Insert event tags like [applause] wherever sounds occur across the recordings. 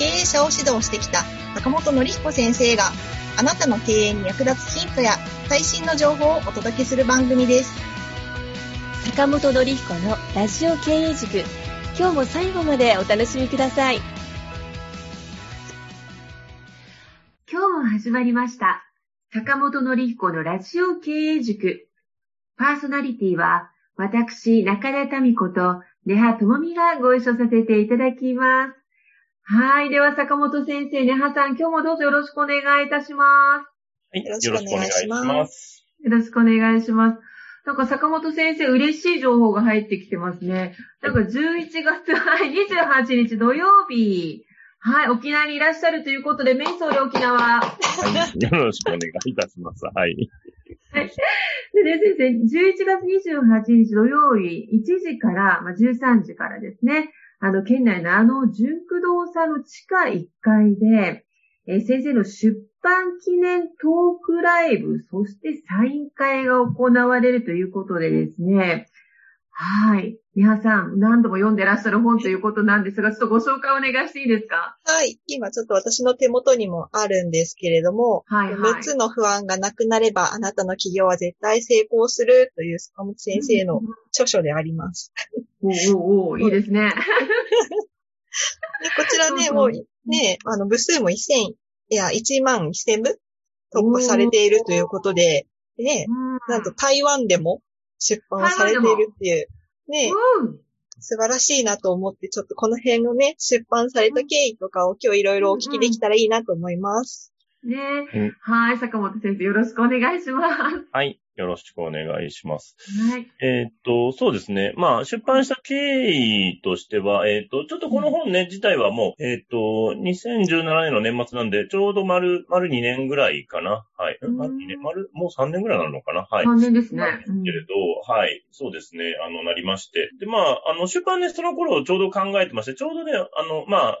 経営者を指導してきた坂本典彦先生があなたの経営に役立つヒントや最新の情報をお届けする番組です。坂本典彦のラジオ経営塾今日も最後までお楽しみください今日も始まりました。坂本典彦のラジオ経営塾。パーソナリティは、私、中田民子と、根葉智美がご一緒させていただきます。はい。では、坂本先生、根葉さん、今日もどうぞよろしくお願いいたしまはい。よろしくお願いしますす。よろしくお願いします。なんか坂本先生、嬉しい情報が入ってきてますね。なんか11月、はい、28日土曜日、はい、沖縄にいらっしゃるということで、メイソール沖縄。はい。よろしくお願いいたします。はい。[laughs] でね、先生、11月28日土曜日、1時から、まあ、13時からですね、あの、県内のあの、純駆動さんの地下1階で、えー先生の出版記念トークライブ、そしてサイン会が行われるということでですね、はい。皆さん、何度も読んでらっしゃる本ということなんですが、ちょっとご紹介お願いしていいですか？はい。今ちょっと私の手元にもあるんですけれども、はいはい6つの不安がなくなればあなたの企業は絶対成功するという坂本先生の著書であります。おーおーおーいいですね。でこちらね、そうそうもうね、あの部数も1000、いや、1万1000部突破されているということで、ね、なんと台湾でも出版されているっていう、ね、うん。素晴らしいなと思って、ちょっとこの辺のね、出版された経緯とかを今日いろいろお聞きできたらいいなと思います。ねうんはい、坂本先生、よろしくお願いします。はい。よろしくお願いします。はい。えーっと、そうですね。まあ、出版した経緯としては、えーっと、ちょっとこの本ね、自体はもう、えーっと、2017年の年末なんで、ちょうど丸、丸2年ぐらいかな。はい。うん丸2年、丸、もう3年ぐらいなのかな？はい。3年ですねけれど、はい、そうですね、あの、なりまして。で、まあ、あの、出版ね、その頃ちょうど考えてまして、ちょうどね、あの、まあ、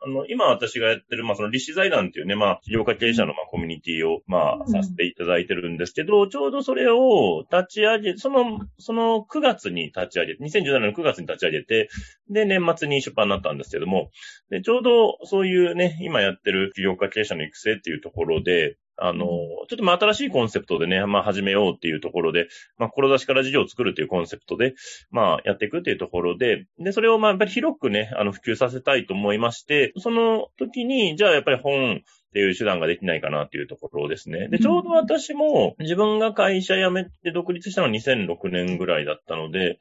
あの、今私がやってる、まあ、その、立志財団っていうね、まあ、企業家経営者の、まあ、コミュニティを、まあ、うん。させていただいてるんですけど、ちょうどそれを立ち上げ、その、その9月に立ち上げて、2017年の9月に立ち上げて、で、年末に出版になったんですけども、で、ちょうどそういうね、今やってる企業家経営者の育成っていうところで、あの、ちょっとまあ新しいコンセプトでね、まあ始めようっていうところで、まあ志から事業を作るっていうコンセプトで、まあやっていくっていうところで、で、それをまあやっぱり広くね、あの普及させたいと思いまして、その時に、じゃあやっぱり本っていう手段ができないかなっていうところですね。で、ちょうど私も自分が会社辞めて独立したのは2006年ぐらいだったので、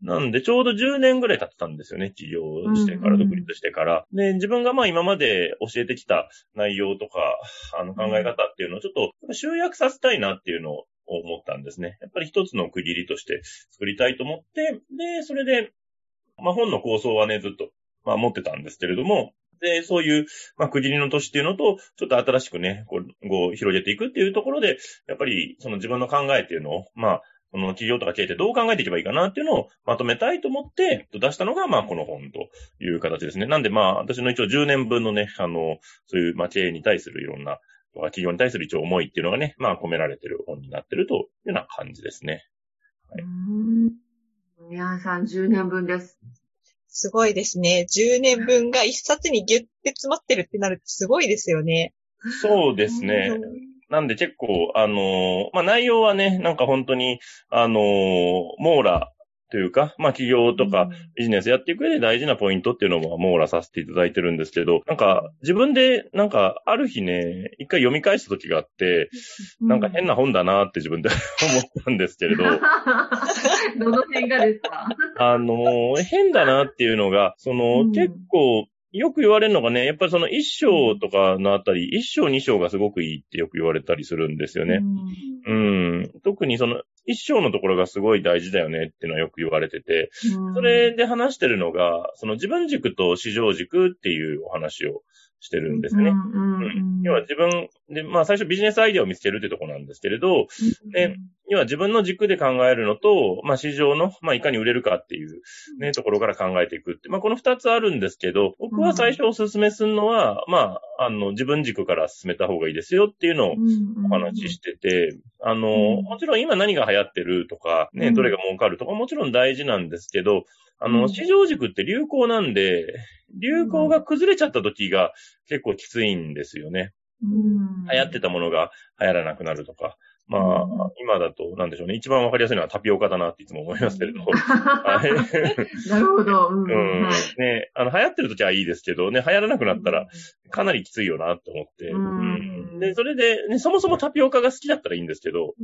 なんで、ちょうど10年ぐらい経ってたんですよね、起業してから、独立してから。で、自分がまあ今まで教えてきた内容とか、あの考え方っていうのをちょっと集約させたいなっていうのを思ったんですね。やっぱり一つの区切りとして作りたいと思って、で、それで、まあ本の構想はね、ずっと、まあ持ってたんですけれども、で、そういう、まあ、区切りの年っていうのと、ちょっと新しくね、こう、こう広げていくっていうところで、やっぱり、その自分の考えっていうのを、まあ、その企業とか経営ってどう考えていけばいいかなっていうのをまとめたいと思って出したのが、まあ、この本という形ですね。なんで、まあ、私の一応10年分のね、あの、そういう、まあ、経営に対するいろんな、とか企業に対する一応思いっていうのがね、まあ、込められてる本になってるというような感じですね。うーん皆さん10年分です。すごいですね。10年分が一冊にギュッて詰まってるってなるとすごいですよね。そうですね。なんで結構、あのーまあ、内容はね、なんか本当に、あのー網羅というか、まあ、企業とかビジネスやっていく上で大事なポイントっていうのも網羅させていただいてるんですけど、なんか自分で、なんかある日ね、一回読み返した時があって、なんか変な本だなって自分で [laughs] 思ったんですけれど、[laughs] どの辺がですか？[laughs] あのー変だなっていうのが、その、うん。結構、よく言われるのがね、やっぱりその一章とかのあたり、一章二章がすごくいいってよく言われたりするんですよね。うん。特にその、一章のところがすごい大事だよねっていうのはよく言われてて、それで話してるのが、その自分軸と市場軸っていうお話をしてるんですね。うん要は自分で、まあ最初ビジネスアイデアを見つけるってとこなんですけれど、で要は自分の軸で考えるのと、まあ市場の、まあいかに売れるかっていうね、ところから考えていくって。まあこの二つあるんですけど、僕は最初お勧めするのは、まあ、あの、自分軸から進めた方がいいですよっていうのをお話ししてて、あの、もちろん今何が流行ってるとか、ね、どれが儲かるとかもちろん大事なんですけど、あの、市場軸って流行なんで、流行が崩れちゃった時が結構きついんですよね。流行ってたものが流行らなくなるとか。まあ、今だと、なんでしょうね。一番わかりやすいのはタピオカだなっていつも思いますけれど。[laughs] はい、なるほど。うん。うんね、あの、流行ってる時はいいですけど、ね、流行らなくなったら、かなりきついよなって思って。うん、で、それで、ね、そもそもタピオカが好きだったらいいんですけど、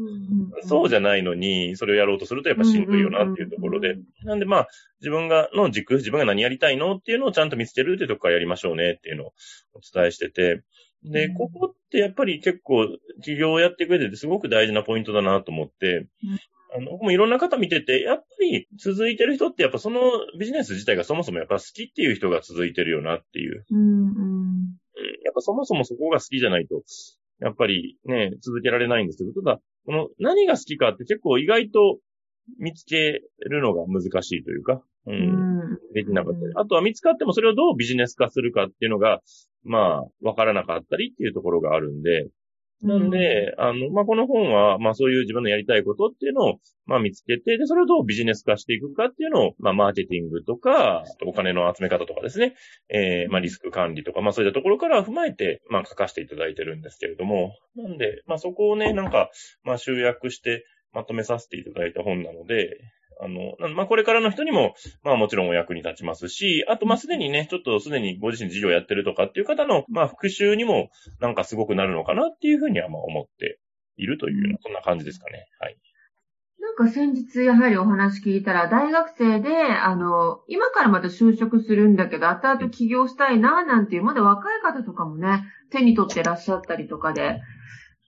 そうじゃないのに、それをやろうとするとやっぱしんどいよなっていうところで。なんでまあ、自分が、の軸、自分が何やりたいのっていうのをちゃんと見つけるっていうところからやりましょうねっていうのをお伝えしてて、で、ここってやっぱり結構、企業をやってくれててすごく大事なポイントだなと思って、あの、僕もいろんな方見てて、やっぱり続いてる人ってやっぱそのビジネス自体がそもそもやっぱ好きっていう人が続いてるよなっていう。うん、うん、やっぱそもそもそこが好きじゃないと、やっぱりね、続けられないんですけど、ただ、この何が好きかって結構意外と見つけるのが難しいというか、うん。できなかったり。あとは見つかってもそれをどうビジネス化するかっていうのが、まあ、わからなかったりっていうところがあるんで、なんで、あの、まあ、この本は、まあ、そういう自分のやりたいことっていうのを、まあ、見つけて、で、それをどうビジネス化していくかっていうのを、まあ、マーケティングとか、お金の集め方とかですね、えー、まあ、リスク管理とか、まあ、そういったところから踏まえて、まあ、書かせていただいてるんですけれども、なんで、まあ、そこをね、なんか、まあ、集約して、まとめさせていただいた本なので、あの、まあ、これからの人にも、まあ、もちろんお役に立ちますし、あと、ま、すでにね、ちょっとすでにご自身事業やってるとかっていう方の、まあ、復習にも、なんかすごくなるのかなっていうふうには、ま、思っているというような、そんな感じですかね。はい。なんか先日やはりお話聞いたら、大学生で、あの、今からまた就職するんだけど、後々起業したいな、なんていう、まだ若い方とかもね、手に取ってらっしゃったりとかで、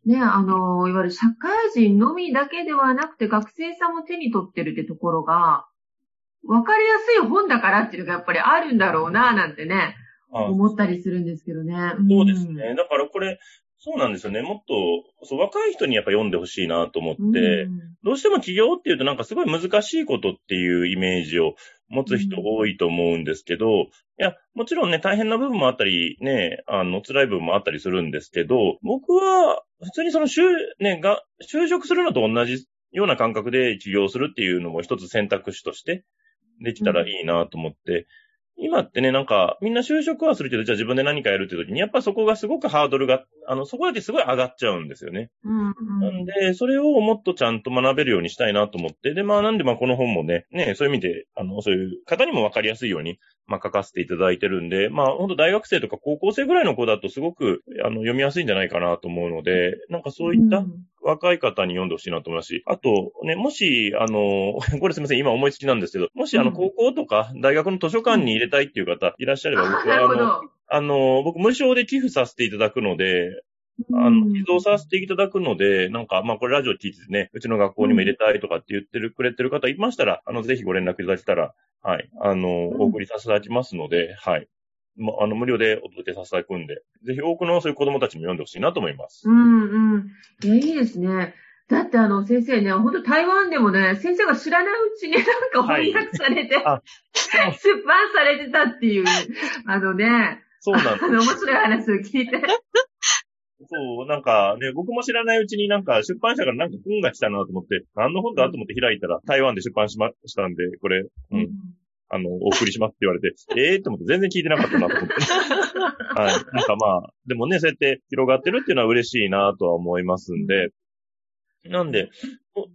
ね、あの、いわゆる社会人のみだけではなくて学生さんも手に取ってるってところが、わかりやすい本だからっていうのがやっぱりあるんだろうな、なんてね、思ったりするんですけどね。そうですね。だからこれ、そうなんですよね。もっと、そう、若い人にやっぱ読んでほしいなと思って、うん、どうしても起業っていうとなんかすごい難しいことっていうイメージを持つ人多いと思うんですけど、うん、いや、もちろんね、大変な部分もあったり、ね、あの、辛い部分もあったりするんですけど、僕は、普通にその、就、ね、が、就職するのと同じような感覚で起業するっていうのも一つ選択肢としてできたらいいなと思って、今ってね、なんか、みんな就職はするけど、じゃあ自分で何かやるって時に、やっぱそこがすごくハードルが、あの、そこだけすごい上がっちゃうんですよね。うんうん、なんで、それをもっとちゃんと学べるようにしたいなと思って、で、まあなんでまあこの本もね、ね、そういう意味で、あの、そういう方にもわかりやすいように、まあ書かせていただいてるんで、まあ本当大学生とか高校生ぐらいの子だとすごく、あの、読みやすいんじゃないかなと思うので、なんかそういった、若い方に読んでほしいなと思いますし、あと、ね、もし、あの、[laughs] これすみません、今思いつきなんですけど、もし、あの、高校とか大学の図書館に入れたいっていう方いらっしゃれば、僕は、あの、あの、僕無償で寄付させていただくので、あの、寄贈させていただくので、なんか、まあ、これラジオ聞いてね、うちの学校にも入れたいとかって言ってる、くれてる方いましたら、あの、ぜひご連絡いただけたら、はい、あの、お送りさせていただきますので、はい。ま、あの、無料でお届けさせていただくんで、ぜひ多くのそういう子供たちも読んでほしいなと思います。うんうん。いや、いいですね。だってあの先生ね、本当台湾でもね、先生が知らないうちになんか翻訳されて、はい、出版されてたっていう、あのね、そうなんです。あの、面白い話を聞いて。そう、なんかね、僕も知らないうちになんか出版社からなんか本が来たなと思って、何の本だと思って開いたら、台湾で出版しましたんで、これ、うん。あの、お送りしますって言われて、え [laughs] えー、って思って全然聞いてなかったなと思って。[laughs] はい。なんかまあ、でもね、そうやって広がってるっていうのは嬉しいなとは思いますんで、なんで、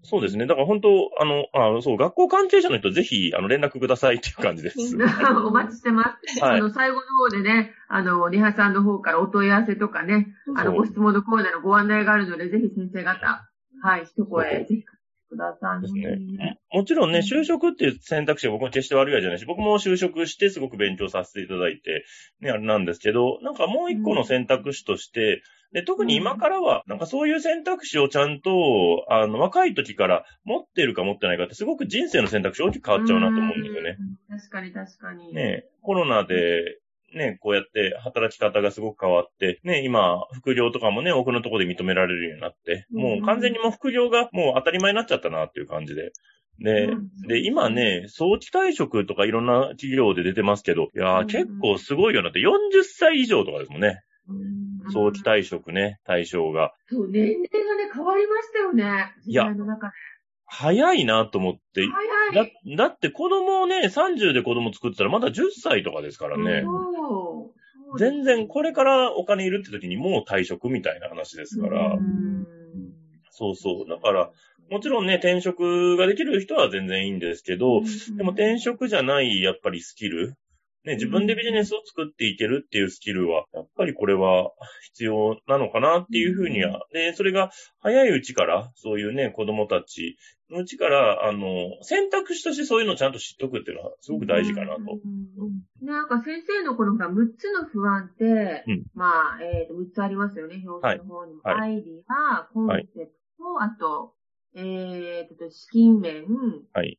そうですね。だから本当、あの、あそう、学校関係者の人ぜひ、あの、連絡くださいっていう感じです。[laughs] お待ちしてます。はい、あの、最後の方でね、あの、リハさんの方からお問い合わせとかね、あの、ご質問のコーナーのご案内があるので、ぜひ先生方、はい、一声、ぜひくください。ね。もちろんね、うん就職っていう選択肢は僕も決して悪いわけじゃないし、僕も就職してすごく勉強させていただいて、ね、あれなんですけど、なんかもう一個の選択肢として、で、特に今からは、なんかそういう選択肢をちゃんと、あの、若い時から持ってるか持ってないかって、すごく人生の選択肢大きく変わっちゃうなと思うんですよね。うん。確かに確かに。ね、コロナで、ね、こうやって働き方がすごく変わって、ね、今、副業とかもね、多くのところで認められるようになって、もう完全にもう副業がもう当たり前になっちゃったなっていう感じで。で、うんで、今ね、早期退職とかいろんな企業で出てますけど、いやー、うん結構すごいよなって、40歳以上とかですもんね。うん早期退職ね、対象が。そう、年齢がね、変わりましたよね。いやの中で早いなと思って。だ早い。だって子供をね、30で子供作ってたらまだ10歳とかですからね。全然これからお金いるって時にもう退職みたいな話ですから。うんそうそう。だから、もちろんね、転職ができる人は全然いいんですけど、でも転職じゃない、やっぱりスキル。ね、自分でビジネスを作っていけるっていうスキルは、やっぱりこれは必要なのかなっていうふうには。で、それが早いうちから、そういうね、子供たちのうちから、あの、選択肢としてそういうのをちゃんと知っとくっていうのはすごく大事かなと。なんか先生のこのほら6つの不安って、うんまあ、えっ、と、6つありますよね、表紙の方にも。はいはアイディア、コンセプト、あと、えっ、と、資金面、はい。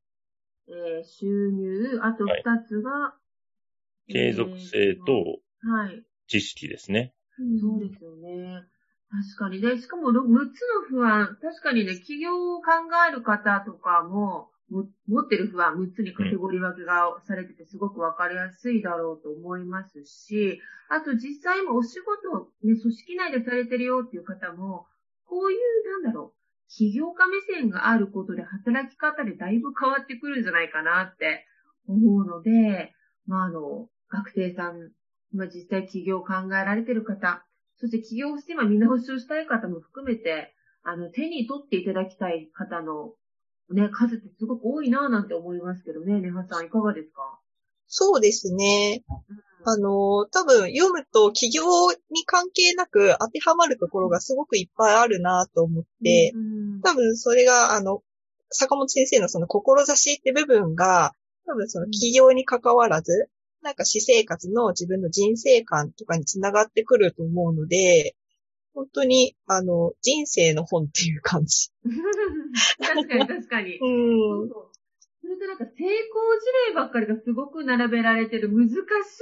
えー収入、あと2つが、継続性とえーはい。知識ですね。そうですよね。確かにね。しかも6つの不安、確かにね、企業を考える方とかも、も持ってる不安6つにカテゴリー分けがされててすごくわかりやすいだろうと思いますし、あと実際今お仕事、ね、組織内でされてるよっていう方も、こういう、なんだろう、企業家目線があることで働き方でだいぶ変わってくるんじゃないかなって思うので、まあ、あの、学生さん、今実際企業を考えられてる方、そして起業して今見直しをしたい方も含めて、あの、手に取っていただきたい方の、ね、数ってすごく多いなぁなんて思いますけどね。ネハさんいかがですか？そうですね。あの、多分読むと企業に関係なく当てはまるところがすごくいっぱいあるなと思って、うん多分それが、あの、坂本先生のその志って部分が、多分その企業に関わらず、なんか私生活の自分の人生観とかにつながってくると思うので、本当に、あの、人生の本っていう感じ。[laughs] 確かに確かに。うん。そうそれとなんか成功事例ばっかりがすごく並べられてる難し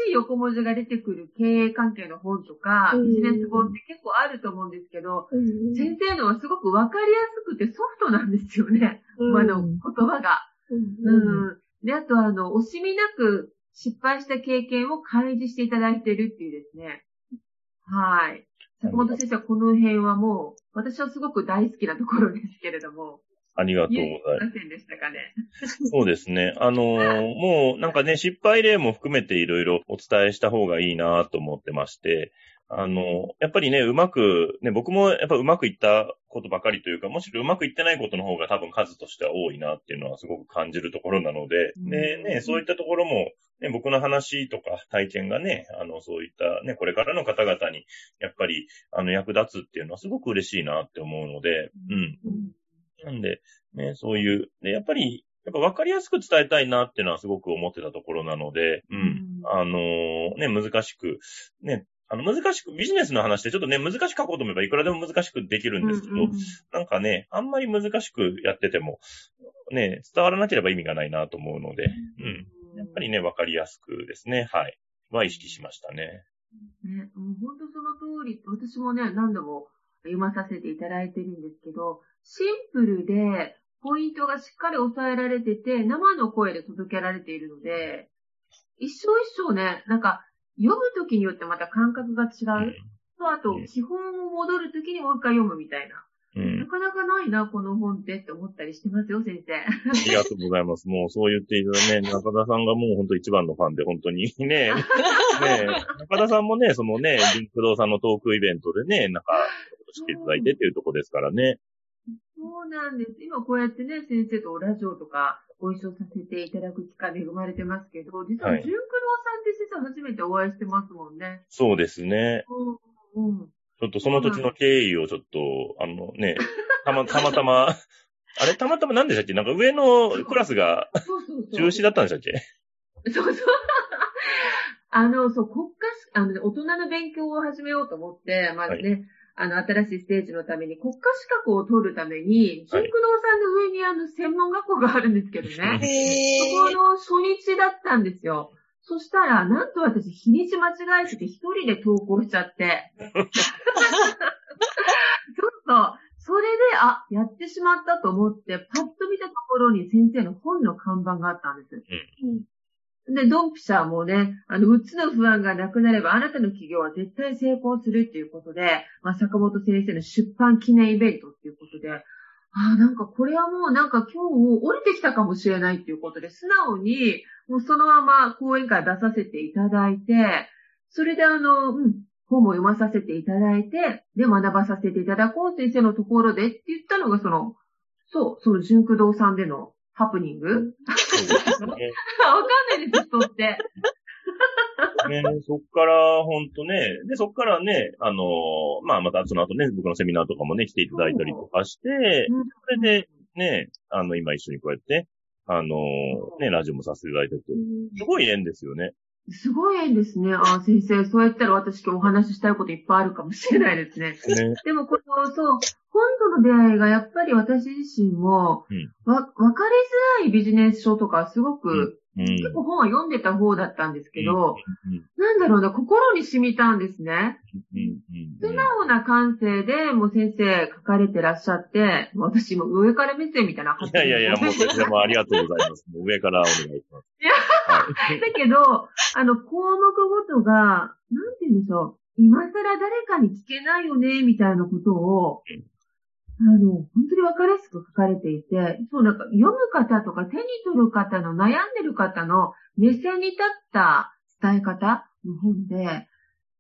い横文字が出てくる経営関係の本とか、うんビジネス本って結構あると思うんですけど、うん先生のはすごくわかりやすくてソフトなんですよね。あの、言葉が。うんうん。で、あとあの、惜しみなく失敗した経験を開示していただいてるっていうですね。はい。坂本先生はこの辺はもう、私はすごく大好きなところですけれども、ありがとうございいます。ませんでしたかね。そうですね。あのーもうなんかね、失敗例も含めていろいろお伝えした方がいいなと思ってまして、あのーやっぱりね、うまく、ね、僕もやっぱうまくいったことばかりというか、むしろうまくいってないことの方が多分数としては多いなっていうのはすごく感じるところなので、うんで、ね、そういったところも、ね、僕の話とか体験がね、あの、そういったね、これからの方々に、やっぱり、あの、役立つっていうのはすごく嬉しいなって思うので、うん。なんで、ね、そういう、で、やっぱり、やっぱ分かりやすく伝えたいなっていうのはすごく思ってたところなので、うん。うんあのーね、難しく、ね、あの、難しく、ビジネスの話ってちょっとね、難しく書こうと思えばいくらでも難しくできるんですけど、うんうんなんかね、あんまり難しくやってても、ね、伝わらなければ意味がないなと思うので、うん。やっぱりね、分かりやすくですね、はい。は意識しましたね。ね、もう本当その通り、私もね、何度も読まさせていただいてるんですけど、シンプルで、ポイントがしっかり抑えられてて、生の声で届けられているので、一生一生ね、なんか、読むときによってまた感覚が違う。と、あとうん、基本を戻るときにもう一回読むみたいな。うん。なかなかないな、この本ってって思ったりしてますよ、先生。ありがとうございます。[laughs] もうそう言っていただね、中田さんがもう本当一番のファンで、本当に [laughs] ね、ね中田さんもね、そのね、リンクドーさんのトークイベントでね、なんか、[laughs] していただいてっていうとこですからね。そうなんです。今こうやってね、先生とラジオとかご一緒させていただく機会恵まれてますけど、実ははい純九郎さんって先生初めてお会いしてますもんね。そうですね。うん。うん。ちょっとその土地の経緯をちょっと、あのね、[laughs] たま、たまたま、あれ、たまたま何でしたっけ？なんか上のクラスがそうそうそう。中止だったんでしたっけ？そうそう。[laughs] あの、そう、国家し、あのね、大人の勉強を始めようと思って、まずね、あの、新しいステージのために国家資格を取るために、はい純駆動さんの上にあの、専門学校があるんですけどね。へそこの初日だったんですよ。そしたら、なんと私、日にち間違えてて一人で投稿しちゃって。ちょっと、それで、あ、やってしまったと思って、パッと見たところに先生の本の看板があったんです。で、ドンピシャもね、あの、うつの不安がなくなれば、あなたの企業は絶対成功するっていうことで、まあ、坂本先生の出版記念イベントっていうことで、ああ、なんかこれはもうなんか今日降りてきたかもしれないっていうことで、素直に、もうそのまま講演会出させていただいて、それであの、うん、本も読まさせていただいて、で、学ばさせていただこう先生のところでって言ったのが、その、そう、その純駆動さんでのハプニング？ね。[laughs] わかんないです、人って。ね、そっから、ほんとね、で、そっからね、あのーまあ、またその後ね、僕のセミナーとかもね、来ていただいたりとかして、うんそれで、ね、あの、今一緒にこうやって、あのーね、ラジオもさせていただいてて、すごい縁ですよね。すごい縁ですね。ああ、先生、そうやったら私今日お話ししたいこといっぱいあるかもしれないですね。ね。でも、この、そう、本との出会いがやっぱり私自身も、うんわ、わかりづらいビジネス書とかすごく、うん。結構本は読んでた方だったんですけど、うんなんだろうな、心に染みたんですね。素直な感性で、もう先生書かれてらっしゃって、私も上から目線みたいな発いやいやいや、もう、それもありがとうございます。もう上からお願いします。いやはい。だけど、あの、項目ごとが、なんて言うんでしょう。今更誰かに聞けないよね、みたいなことを、あの、本当にわかりやすく書かれていて、そう、なんか読む方とか手に取る方の悩んでる方の目線に立った伝え方の本で、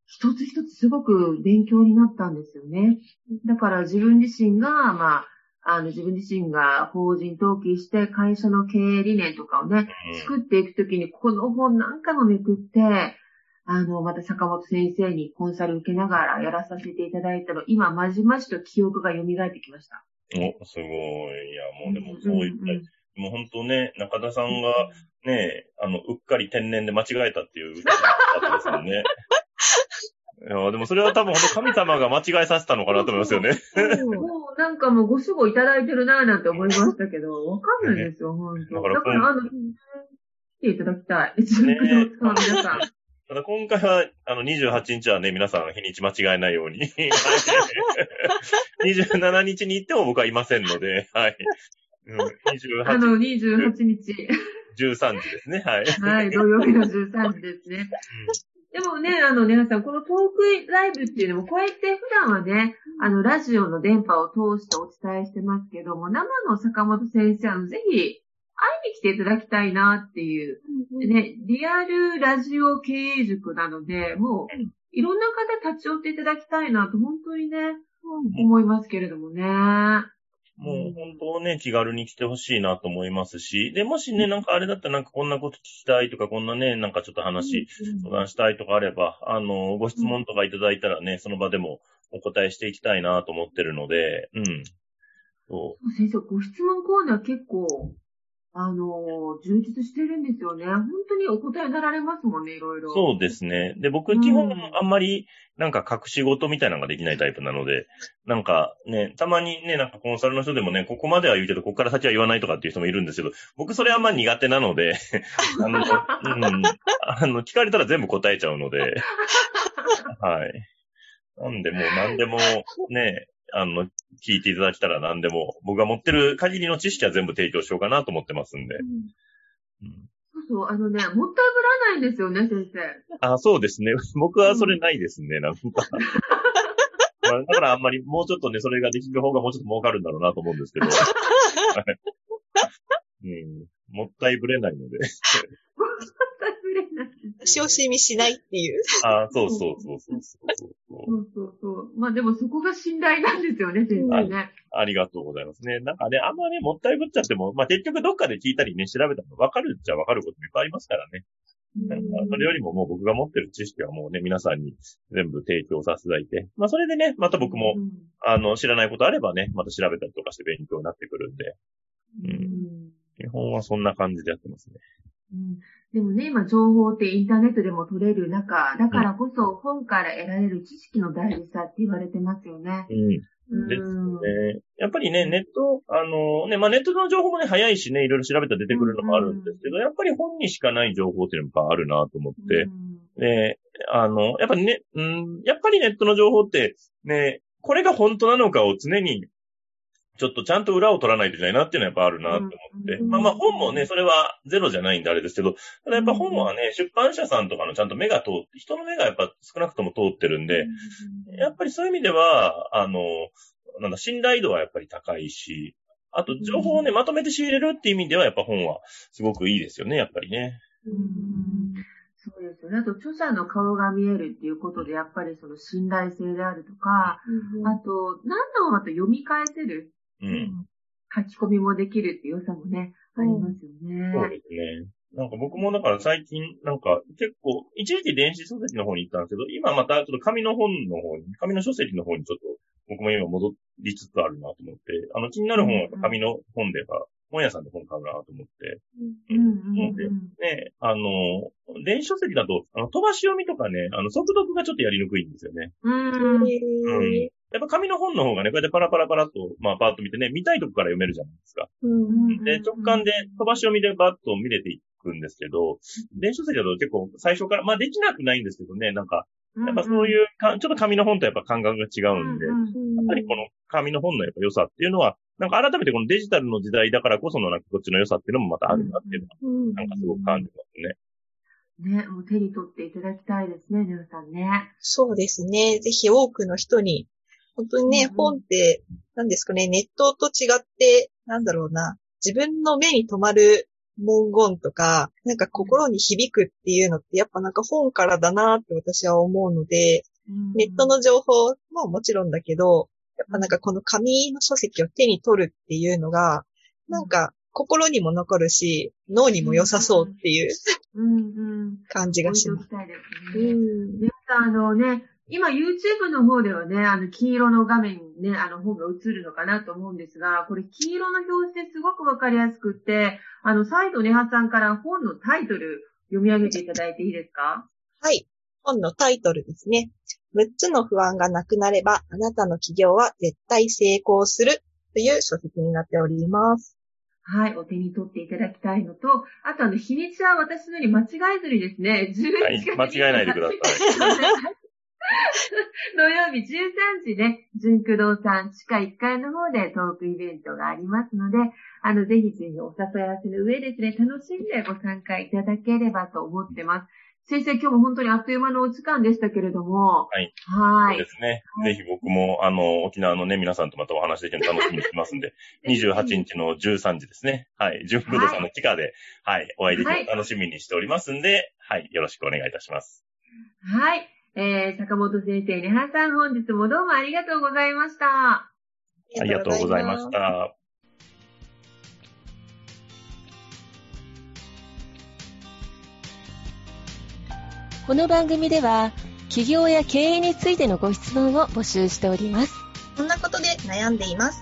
一つ一つすごく勉強になったんですよね。だから自分自身が、まあ、あの、自分自身が法人登記して会社の経営理念とかをね、作っていくときに、この本何回もめくって、あの、また坂本先生にコンサル受けながらやらさせていただいたの、今、まじまじと記憶が蘇ってきました。お、すごい。いや、もうでもそういった、もう本当ね、中田さんがね、あの、うっかり天然で間違えたっていう歌だったですもんね。[laughs] いや、でもそれは多分本当神様が間違えさせたのかなと思いますよね。もうなんかもうご守護いただいてるなぁなんて思いましたけど、[laughs] わかんないですよ、本当だからだから、あの、来ていただきたい。[laughs] 一力の使う皆さん。ただ今回は、あの、28日はね、皆さん日にち間違えないように。27日に行っても僕はいませんので、はい。うん、あ28、の、28日。13時ですね、はい。はい、土曜日の13時ですね。でもね、あの、皆さん、このトークライブっていうのも、こうやって普段はね、あの、ラジオの電波を通してお伝えしてますけども、生の坂本先生、あの、ぜひ、会いに来ていただきたいなっていう、ね、リアルラジオ経営塾なので、もう、いろんな方立ち寄っていただきたいなと、本当にね、思いますけれどもね。もう本当ね、気軽に来てほしいなと思いますし、で、もしね、なんかあれだったらなんかこんなこと聞きたいとか、こんなね、なんかちょっと話、相談したいとかあれば、あの、ご質問とかいただいたらね、その場でもお答えしていきたいなと思ってるので、うん。そ先生、ご質問コーナー結構、あの、充実してるんですよね。本当にお答えになられますもんね、いろいうろ。そうですね。で、僕うん基本あんまりなんか隠し事みたいなのができないタイプなので、なんかね、たまにね、なんかコンサルの人でもね、ここまでは言うけど、ここから先は言わないとかっていう人もいるんですけど、僕それあんま苦手なので、[laughs] あの、うん、あの、聞かれたら全部答えちゃうので、はい。なんでもう何でもね、あの、聞いていただけたら何でも、僕が持ってる限りの知識は全部提供しようかなと思ってますんで。うんそうそう、あのね、もったいぶらないんですよね、先生。あ、そうですね。[laughs] 僕はそれないですね、なんか。[laughs] まあだからあんまり、もうちょっとね、それができる方がもうちょっと儲かるんだろうなと思うんですけど。[laughs] はいうん、もったいぶれないので。もったいぶれないね小しみしないっていう。あそうそうそうそうそうそうそうそう。まあでもそこが信頼なんですよね、先生ね。ありがとうございますね。なんかね、あんまね、もったいぶっちゃっても、まあ結局どっかで聞いたりね、調べたらわかるっちゃわかることもいっぱいありますからね。なんかそれよりももう僕が持ってる知識はもうね、皆さんに全部提供させていただいて、まあそれでね、また僕も、うんあの、知らないことあればね、また調べたりとかして勉強になってくるんで、うん基本はそんな感じでやってますね。うんでもね、今情報ってインターネットでも取れる中、だからこそ本から得られる知識の大事さって言われてますよね。うん。ですうんね。やっぱりね、ネット、あのね、まあネットの情報もね、早いしね、いろいろ調べたら出てくるのもあるんですけど、やっぱり本にしかない情報っていうのもあるなと思って、で、あの、やっぱりね、うん、やっぱりネットの情報って、ね、これが本当なのかを常に、ちょっとちゃんと裏を取らないといけないなっていうのはやっぱあるなと思って。うんまあまあ本もね、それはゼロじゃないんであれですけど、ただやっぱ本はね、出版社さんとかのちゃんと目が通って、人の目がやっぱ少なくとも通ってるんで、やっぱりそういう意味では、あの、なんだ、信頼度はやっぱり高いし、あと情報をね、まとめて仕入れるっていう意味では、やっぱ本はすごくいいですよね、やっぱりね。うんそうですよね。あと、著者の顔が見えるっていうことで、やっぱりその信頼性であるとか、あと、何度もまた読み返せる、うん。書き込みもできるっていう良さもね、ありますよね。そうですね。なんか僕もだから最近、なんか結構、一時期電子書籍の方に行ったんですけど、今またちょっと紙の本の方に、紙の書籍の方にちょっと、僕も今戻りつつあるなと思って、あの気になる本は紙の本では、本屋さんで本買うなと思って、うんうんでうんね、あの、電子書籍だと、あの、飛ばし読みとかね、あの、速読がちょっとやりにくいんですよね。うん。うん。やっぱ紙の本の方がね、こうやってパラパラパラっと、まあ、パーッと見てね、見たいとこから読めるじゃないですか。うんで、直感で飛ばし読みでバッと見れていくんですけど、電子書籍だと結構最初から、まあできなくないんですけどね、なんか、やっぱそういうか、ちょっと紙の本とやっぱ感覚が違うんで、やっぱりこの紙の本のやっぱ良さっていうのは、なんか改めてこのデジタルの時代だからこそのなんかこっちの良さっていうのもまたあるなっていうのは、なんかすごく感じますね。ね、もう手に取っていただきたいですね、皆さんね。そうですね。ぜひ多くの人に、本当にね、うんうん。本って、何ですかね、ネットと違って、なんだろうな、自分の目に留まる文言とか、なんか心に響くっていうのって、やっぱなんか本からだなって私は思うので、ネットの情報ももちろんだけど、やっぱなんかこの紙の書籍を手に取るっていうのが、なんか心にも残るし、脳にも良さそうっていううんうん。[laughs] 感じがします。うん。皆さん、あのね、今 YouTube の方ではね、あの黄色の画面にね、あの本が映るのかなと思うんですが、これ黄色の表示ですごくわかりやすくって、あの、再度ネハさんから本のタイトル読み上げていただいていいですか？はい。本のタイトルですね。6つの不安がなくなれば、あなたの企業は絶対成功するという書籍になっております。はい、お手に取っていただきたいのと、あとあの、日にちは私のように間違えずにですね、11月、はい間違えないでください。[laughs] 土曜日13時ね、純駆動さん地下1階の方でトークイベントがありますので、あの、ぜひぜひお誘い合わせの上ですね、楽しんでご参加いただければと思ってます。先生、今日も本当にあっという間のお時間でしたけれども、はい。はいそうで。すね。はいぜひ僕も、あの、沖縄のね、皆さんとまたお話できるの楽しみにしてますんで、[laughs] 28日の13時ですね。はい。純空洞さんの地下で、はい、お会いできるの楽しみにしておりますんで、はい、よろしくお願いいたします。はい。えー、坂本先生、ねはさん、本日もどうもありがとうございました。ありがとうございまし。た。この番組では企業や経営についてのご質問を募集しております。こんなことで悩んでいます。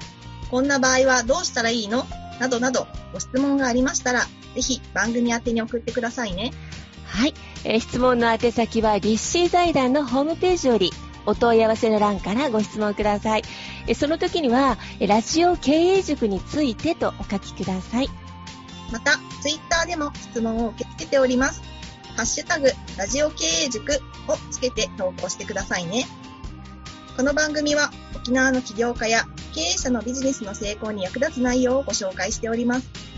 こんな場合はどうしたらいいの？などなど、ご質問がありましたら、ぜひ番組宛てに送ってくださいね。はい、えー質問の宛先は立志財団のホームページよりお問い合わせの欄からご質問ください。えその時にはラジオ経営塾についてとお書きください。また、ツイッターでも質問を受け付けております。ハッシュタグ、ラジオ経営塾をつけて投稿してくださいね。この番組は沖縄の起業家や経営者のビジネスの成功に役立つ内容をご紹介しております。